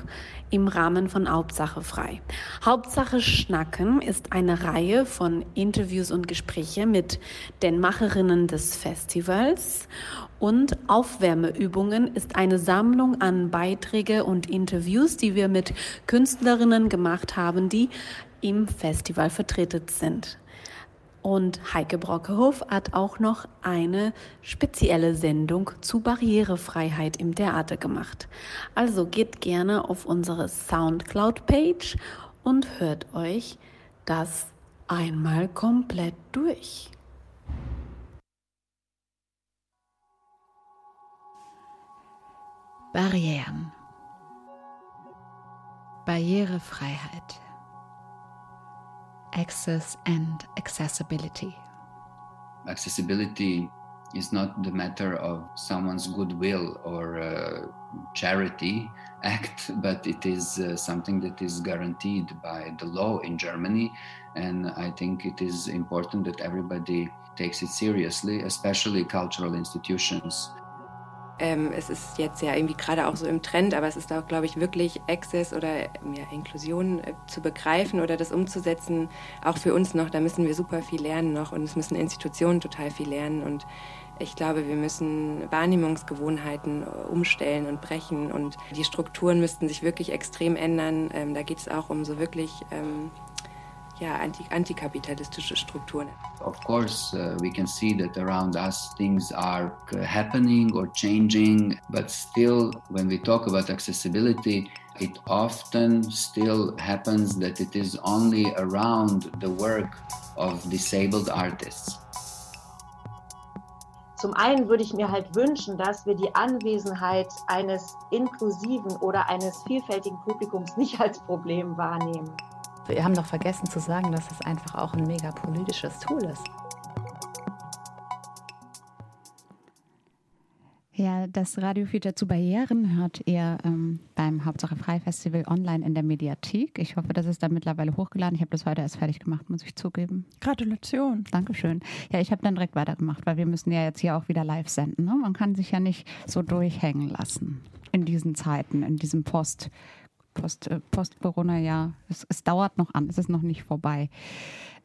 im Rahmen von Hauptsache frei. Hauptsache Schnacken ist eine Reihe von Interviews und Gespräche mit den Macherinnen des Festivals und Aufwärmeübungen ist eine Sammlung an Beiträge und Interviews, die wir mit Künstlerinnen gemacht haben, die im Festival vertreten sind. Und Heike Brockehoff hat auch noch eine spezielle Sendung zu Barrierefreiheit im Theater gemacht. Also geht gerne auf unsere Soundcloud-Page und hört euch das einmal komplett durch. Barrieren. Barrierefreiheit. Access and accessibility. Accessibility is not the matter of someone's goodwill or uh, charity act, but it is uh, something that is guaranteed by the law in Germany. And I think it is important that everybody takes it seriously, especially cultural institutions. Ähm, es ist jetzt ja irgendwie gerade auch so im Trend, aber es ist auch, glaube ich, wirklich Access oder ja, Inklusion äh, zu begreifen oder das umzusetzen, auch für uns noch. Da müssen wir super viel lernen noch und es müssen Institutionen total viel lernen. Und ich glaube, wir müssen Wahrnehmungsgewohnheiten äh, umstellen und brechen und die Strukturen müssten sich wirklich extrem ändern. Ähm, da geht es auch um so wirklich ähm, ja, anti antikapitalistische Strukturen. Of course, uh, we can see that around us things are uh, happening or changing, but still, when we talk about accessibility, it often still happens that it is only around the work of disabled artists. Zum einen würde ich mir halt wünschen, dass wir die Anwesenheit eines inklusiven oder eines vielfältigen Publikums nicht als Problem wahrnehmen. Wir haben doch vergessen zu sagen, dass es einfach auch ein mega politisches Tool ist. Ja, das Radiofeature zu Barrieren hört ihr ähm, beim Hauptsache Frei Festival online in der Mediathek. Ich hoffe, das ist da mittlerweile hochgeladen. Ich habe das heute erst fertig gemacht, muss ich zugeben. Gratulation. Dankeschön. Ja, ich habe dann direkt weitergemacht, weil wir müssen ja jetzt hier auch wieder live senden. Ne? Man kann sich ja nicht so durchhängen lassen in diesen Zeiten, in diesem Post- Post, äh, Post-Corona-Jahr. Es, es, dauert noch an, es ist noch nicht vorbei.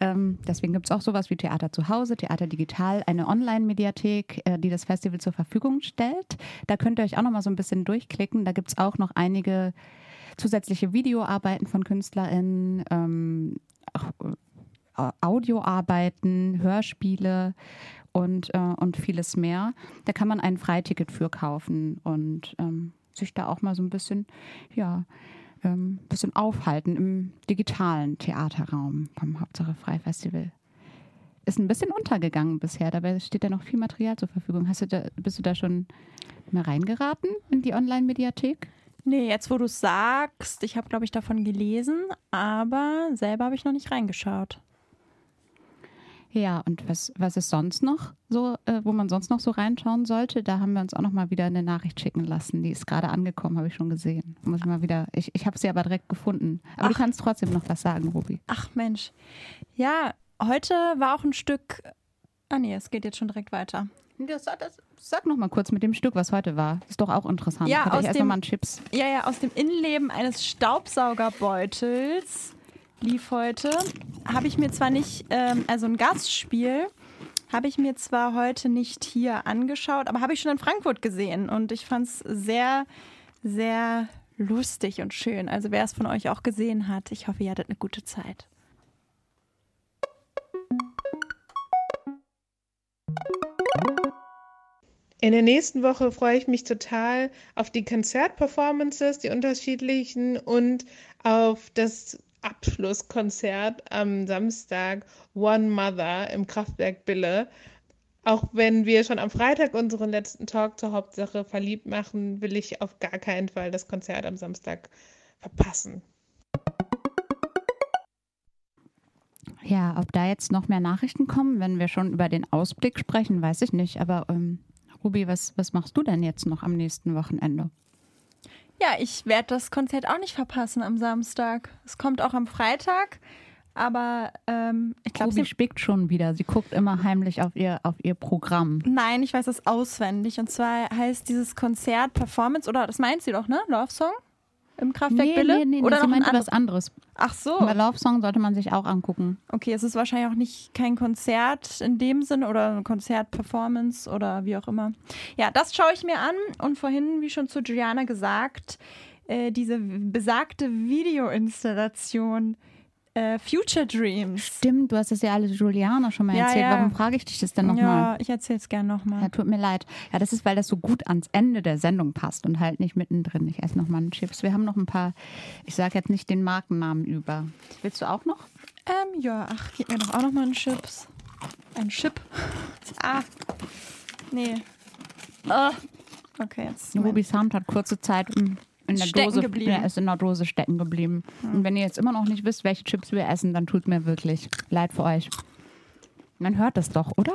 Ähm, deswegen gibt es auch sowas wie Theater zu Hause, Theater digital, eine Online-Mediathek, äh, die das Festival zur Verfügung stellt. Da könnt ihr euch auch noch mal so ein bisschen durchklicken. Da gibt es auch noch einige zusätzliche Videoarbeiten von KünstlerInnen, ähm, äh, Audioarbeiten, Hörspiele und, äh, und vieles mehr. Da kann man ein Freiticket für kaufen und ähm, sich da auch mal so ein bisschen, ja, ähm, bisschen aufhalten im digitalen Theaterraum vom Hauptsache Freifestival. Ist ein bisschen untergegangen bisher, dabei steht ja noch viel Material zur Verfügung. Hast du da, bist du da schon mal reingeraten in die Online-Mediathek? Nee, jetzt wo du es sagst, ich habe, glaube ich, davon gelesen, aber selber habe ich noch nicht reingeschaut. Ja, und was, was ist sonst noch so, äh, wo man sonst noch so reinschauen sollte? Da haben wir uns auch noch mal wieder eine Nachricht schicken lassen. Die ist gerade angekommen, habe ich schon gesehen. Muss ich mal wieder. Ich, ich habe sie aber direkt gefunden. Aber Ach. du kannst trotzdem noch was sagen, Ruby. Ach Mensch. Ja, heute war auch ein Stück. Ah nee, es geht jetzt schon direkt weiter. Das, das, sag noch mal kurz mit dem Stück, was heute war. Ist doch auch interessant. Ja, Hatte aus dem, mal einen Chips. Ja, ja, aus dem Innenleben eines Staubsaugerbeutels lief heute. Habe ich mir zwar nicht, ähm, also ein Gastspiel, habe ich mir zwar heute nicht hier angeschaut, aber habe ich schon in Frankfurt gesehen und ich fand es sehr, sehr lustig und schön. Also wer es von euch auch gesehen hat, ich hoffe, ihr hattet eine gute Zeit. In der nächsten Woche freue ich mich total auf die Konzertperformances, die unterschiedlichen und auf das Abschlusskonzert am Samstag One Mother im Kraftwerk Bille. Auch wenn wir schon am Freitag unseren letzten Talk zur Hauptsache verliebt machen, will ich auf gar keinen Fall das Konzert am Samstag verpassen. Ja, ob da jetzt noch mehr Nachrichten kommen, wenn wir schon über den Ausblick sprechen, weiß ich nicht. Aber ähm, Ruby, was, was machst du denn jetzt noch am nächsten Wochenende? Ja, ich werde das Konzert auch nicht verpassen am Samstag. Es kommt auch am Freitag. Aber ähm, ich glaube, sie spickt schon wieder. Sie guckt immer heimlich auf ihr, auf ihr Programm. Nein, ich weiß das auswendig. Und zwar heißt dieses Konzert Performance, oder das meint sie doch, ne? Love Song? Im Kraftwerk nee, Bille? Nee, nee, Oder nee, noch ein was anderes. Ach so. Bei Love Song sollte man sich auch angucken. Okay, es ist wahrscheinlich auch nicht kein Konzert in dem Sinn oder ein Konzert-Performance oder wie auch immer. Ja, das schaue ich mir an und vorhin, wie schon zu Giuliana gesagt, äh, diese besagte Videoinstallation äh, Future Dreams. Stimmt, du hast das ja alles Juliana schon mal Ja, erzählt. ja. Warum frage ich dich das denn nochmal? Ja, ich erzähle es gerne nochmal. Ja, tut mir leid. Ja, das ist, weil das so gut ans Ende der Sendung passt und halt nicht mittendrin. Ich esse nochmal einen Chips. Wir haben noch ein paar, ich sage jetzt nicht den Markennamen über. Willst du auch noch? Ähm, ja, ach, gib mir doch auch nochmal einen Chips. Ein Chip. Ah. Nee. Ah. Okay, jetzt. Rubis Hand hat kurze Zeit in, in der Stecken Dose geblieben. Ist in der Dose stecken geblieben. Und wenn ihr jetzt immer noch nicht wisst, welche Chips wir essen, dann tut mir wirklich leid für euch. Man hört das doch, oder?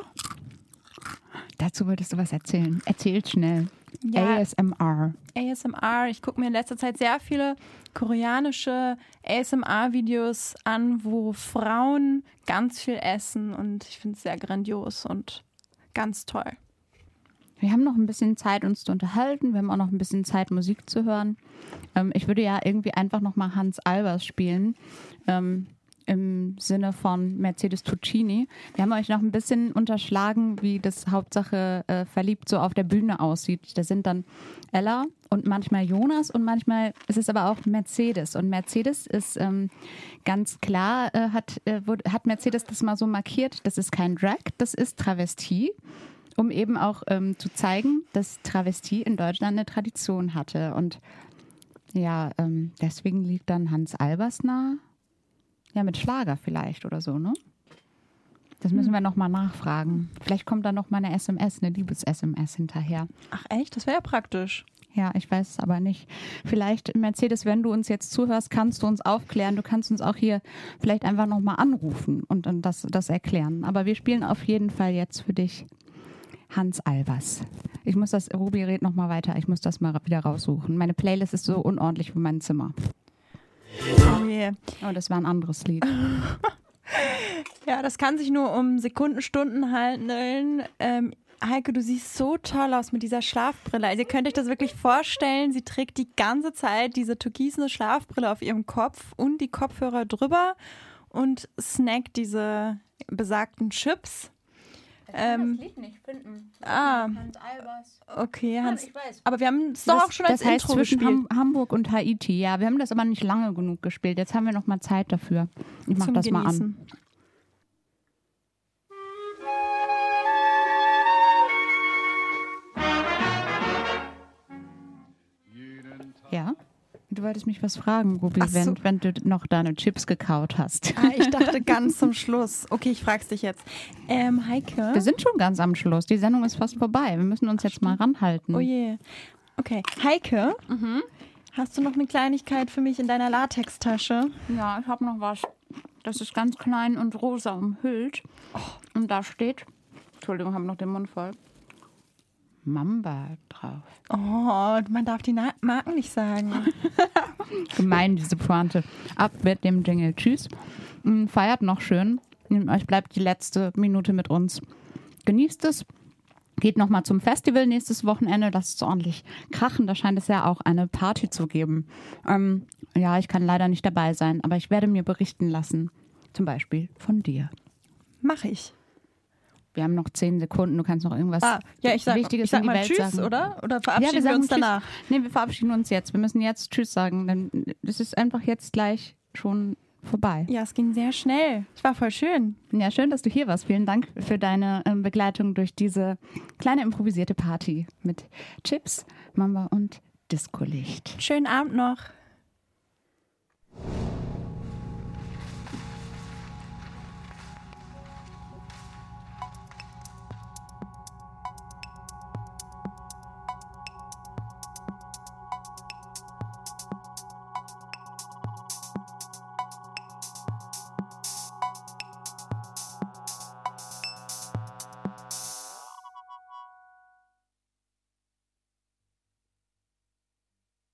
Dazu wolltest du was erzählen. Erzählt schnell. Ja. ASMR. ASMR. Ich gucke mir in letzter Zeit sehr viele koreanische ASMR-Videos an, wo Frauen ganz viel essen und ich finde es sehr grandios und ganz toll. Wir haben noch ein bisschen Zeit, uns zu unterhalten. Wir haben auch noch ein bisschen Zeit, Musik zu hören. Ähm, ich würde ja irgendwie einfach nochmal Hans Albers spielen. Ähm, Im Sinne von Mercedes Tuccini. Wir haben euch noch ein bisschen unterschlagen, wie das Hauptsache äh, verliebt so auf der Bühne aussieht. Da sind dann Ella und manchmal Jonas und manchmal ist es aber auch Mercedes. Und Mercedes ist ähm, ganz klar, äh, hat, äh, wurde, hat Mercedes das mal so markiert, das ist kein Drag, das ist Travestie um eben auch ähm, zu zeigen, dass Travestie in Deutschland eine Tradition hatte. Und ja, ähm, deswegen liegt dann Hans Albers nah. Ja, mit Schlager vielleicht oder so, ne? Das müssen wir nochmal nachfragen. Vielleicht kommt da noch mal eine SMS, eine Liebes-SMS hinterher. Ach echt? Das wäre ja praktisch. Ja, ich weiß es aber nicht. Vielleicht, Mercedes, wenn du uns jetzt zuhörst, kannst du uns aufklären. Du kannst uns auch hier vielleicht einfach nochmal anrufen und dann das, das erklären. Aber wir spielen auf jeden Fall jetzt für dich Hans Albers. Ich muss das, Ruby red noch mal weiter. Ich muss das mal wieder raussuchen. Meine Playlist ist so unordentlich für mein Zimmer. Oh je. Oh, das war ein anderes Lied. Ja, das kann sich nur um Sekunden, Stunden handeln. Ähm, Heike, du siehst so toll aus mit dieser Schlafbrille. Also ihr könnt euch das wirklich vorstellen. Sie trägt die ganze Zeit diese türkisene Schlafbrille auf ihrem Kopf und die Kopfhörer drüber und snackt diese besagten Chips. Ähm, Lied nicht finden. ah, Albers. okay, Hans. ich weiß. Aber wir haben es doch auch schon als das heißt Intro zwischen gespielt. Ham Hamburg und Haiti. Ja, wir haben das aber nicht lange genug gespielt. Jetzt haben wir noch mal Zeit dafür. Ich mach Zum das mal an. Du wolltest mich was fragen, Ruby, so. wenn, wenn du noch deine Chips gekaut hast. Ah, ich dachte ganz zum Schluss. Okay, ich frag's dich jetzt. Ähm, Heike. Wir sind schon ganz am Schluss. Die Sendung ist fast vorbei. Wir müssen uns jetzt mal ranhalten. Oh je. Okay, Heike, Mhm. hast du noch eine Kleinigkeit für mich in deiner Latextasche? Ja, ich habe noch was. Das ist ganz klein und rosa umhüllt. Und da steht, Entschuldigung, habe noch den Mund voll. Mamba drauf. Oh, man darf die Na Marken nicht sagen. Gemein, diese Pointe. Ab mit dem Jingle. Tschüss. Mm, Feiert noch schön. Mm, Euch bleibt die letzte Minute mit uns. Genießt es. Geht nochmal zum Festival nächstes Wochenende. Lasst es ordentlich krachen. Da scheint es ja auch eine Party zu geben. Ähm, ja, ich kann leider nicht dabei sein, aber ich werde mir berichten lassen. Zum Beispiel von dir. Mache ich. Wir haben noch zehn Sekunden. Du kannst noch irgendwas Ah, ja, ich sag, Wichtiges ich sag in die mal Welt Tschüss, sagen. oder? Oder Ja, verabschieden wir, sagen uns Tschüss. danach? Nee, wir verabschieden uns jetzt. Wir müssen jetzt Tschüss sagen, denn es ist einfach jetzt gleich schon vorbei. Ja, es ging sehr schnell. Es war voll schön. Ja, schön, dass du hier warst. Vielen Dank für deine ähm, Begleitung durch diese kleine improvisierte Party mit Chips, Mamba und Discolicht. Schönen Abend noch.